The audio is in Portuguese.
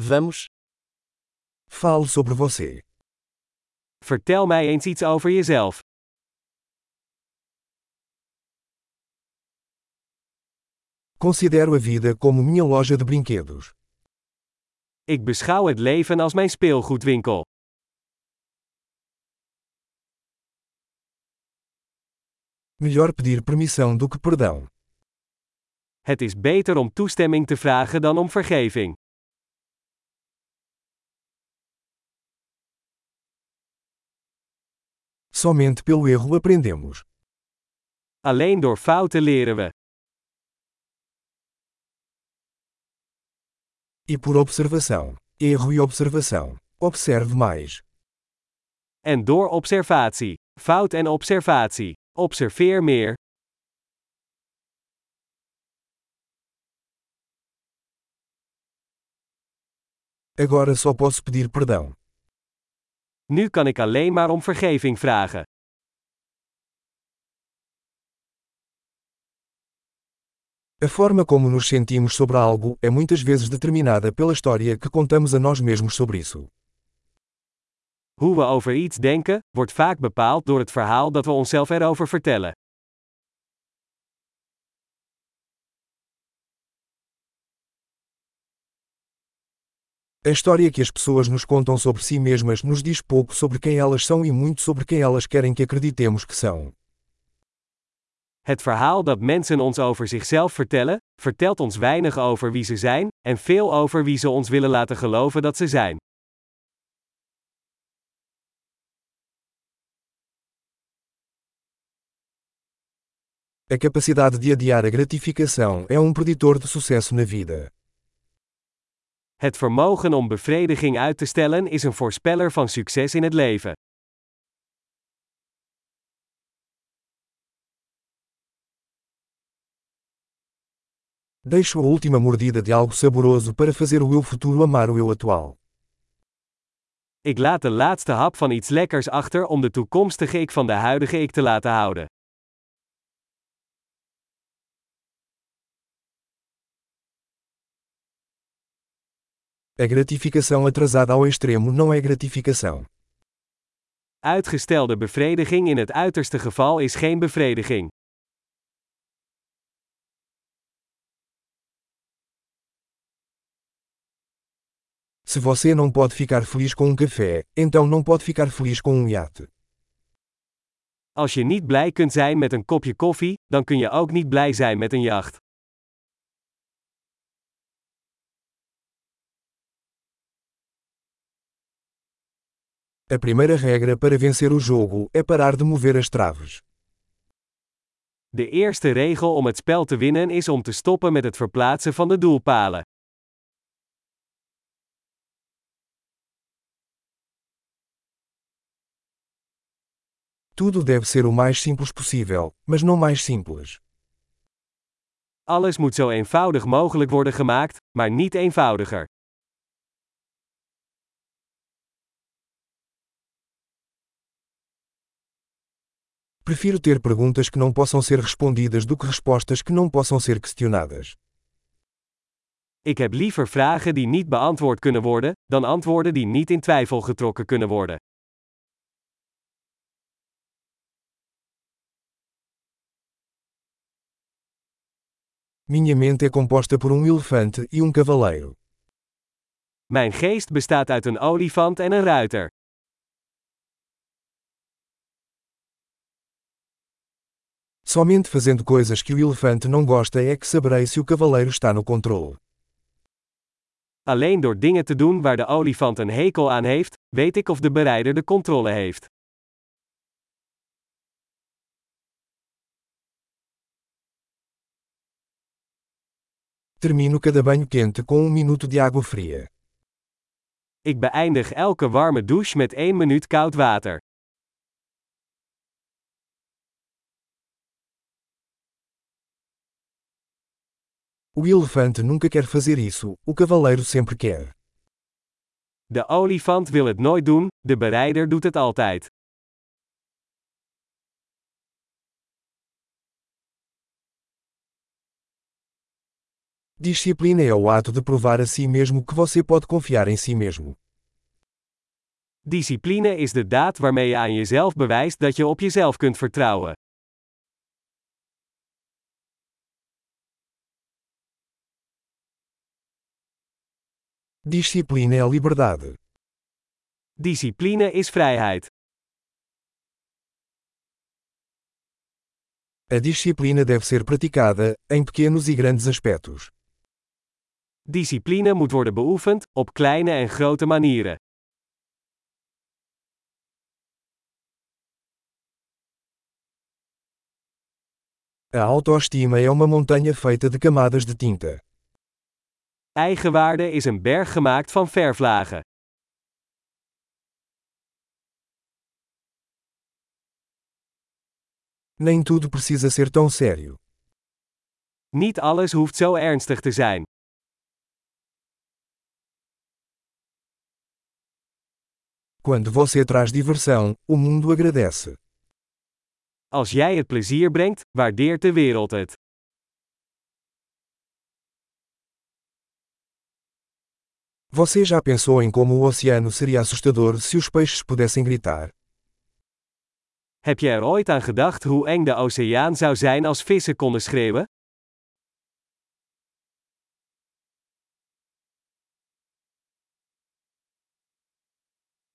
Vamos. Fale sobre você. Vertel mij eens iets over jezelf. Considero a vida como minha loja de brinquedos. Ik beschouw het leven als mijn speelgoedwinkel. Melhor pedir permissão do que perdão. Het is beter om toestemming te vragen dan om vergeving. Somente pelo erro aprendemos. Alleen door fouten leren we. E por observação. Erro e observação. Observe mais. En door observatie. Fout en observatie. Observeer meer. Agora só posso pedir perdão. Nu kan ik alleen maar om vergeving vragen. A forma como nos sentimos sobre algo é muitas vezes determinada pela história que contamos a nós mesmos sobre isso. Hoe we over iets denken, wordt vaak bepaald door het verhaal dat we onszelf erover vertellen. A história que as pessoas nos contam sobre si mesmas nos diz pouco sobre quem elas são e muito sobre quem elas querem que acreditemos que são. Het verhaal dat mensen ons over zichzelf vertellen, vertelt ons weinig over wie ze zijn, en veel over wie ze ons willen laten geloven dat ze zijn. A capacidade de adiar a gratificação é um preditor de sucesso na vida. Het vermogen om bevrediging uit te stellen is een voorspeller van succes in het leven. Deixo a última mordida de algo saboroso para fazer o eu futuro amar o eu atual. Ik laat de laatste hap van iets lekkers achter om de toekomstige ik van de huidige ik te laten houden. A gratificação atrasada ao extremo não é gratificação. Uitgestelde bevrediging in het uiterste geval is geen bevrediging. Se você não pode ficar feliz com um café, então não pode ficar feliz com um iate. Als je niet blij kunt zijn met een kopje koffie, dan kun je ook niet blij zijn met een jacht. A primeira regra para vencer o jogo é parar de mover as traves. De eerste regel om het spel te winnen is om te stoppen met het verplaatsen van de doelpalen. Tudo deve ser o mais simples possível, mas não mais simples. Alles moet zo eenvoudig mogelijk worden gemaakt, maar niet eenvoudiger. Prefiro ter perguntas que não possam ser respondidas do que respostas que não possam ser questionadas. Ik heb liever vragen die niet beantwoord kunnen worden, dan antwoorden die niet in twijfel getrokken kunnen worden. Minha mente é composta por um elefante e um cavaleiro. Mijn geest bestaat uit een olifant en een ruiter. Somente fazendo coisas que o elefante não gosta é que saberei se o cavaleiro está no controle. Alleen door dingen te doen waar de olifant een hekel aan heeft, weet ik of de berijder de controle heeft. Termino cada banho quente com um minuto de água fria. Ik beëindig elke warme douche met 1 minuut koud water. O elefante nunca quer fazer isso, o cavaleiro sempre quer. De olifant wil het nooit doen, de berijder doet het altijd. Disciplina é o ato de provar a si mesmo que você pode confiar em si mesmo. Discipline is de daad waarmee je aan jezelf bewijst dat je op jezelf kunt vertrouwen. Disciplina é liberdade. Discipline is vrijheid. A disciplina deve ser praticada, em pequenos e grandes aspectos. Discipline moet worden beoefend, op kleine en grote manieren. A autoestima é uma montanha feita de camadas de tinta. Eigenwaarde is een berg gemaakt van verflagen. Nem tudo precisa ser tão sério. Niet alles hoeft zo ernstig te zijn. Quando você traz diversão, o mundo agradece. Als jij het plezier brengt, waardeert de wereld het. Você já pensou em como o oceano seria assustador se os peixes pudessem gritar? Heb je er ooit aan gedacht hoe eng de oceaan zou zijn als vissen konden schreeuwen?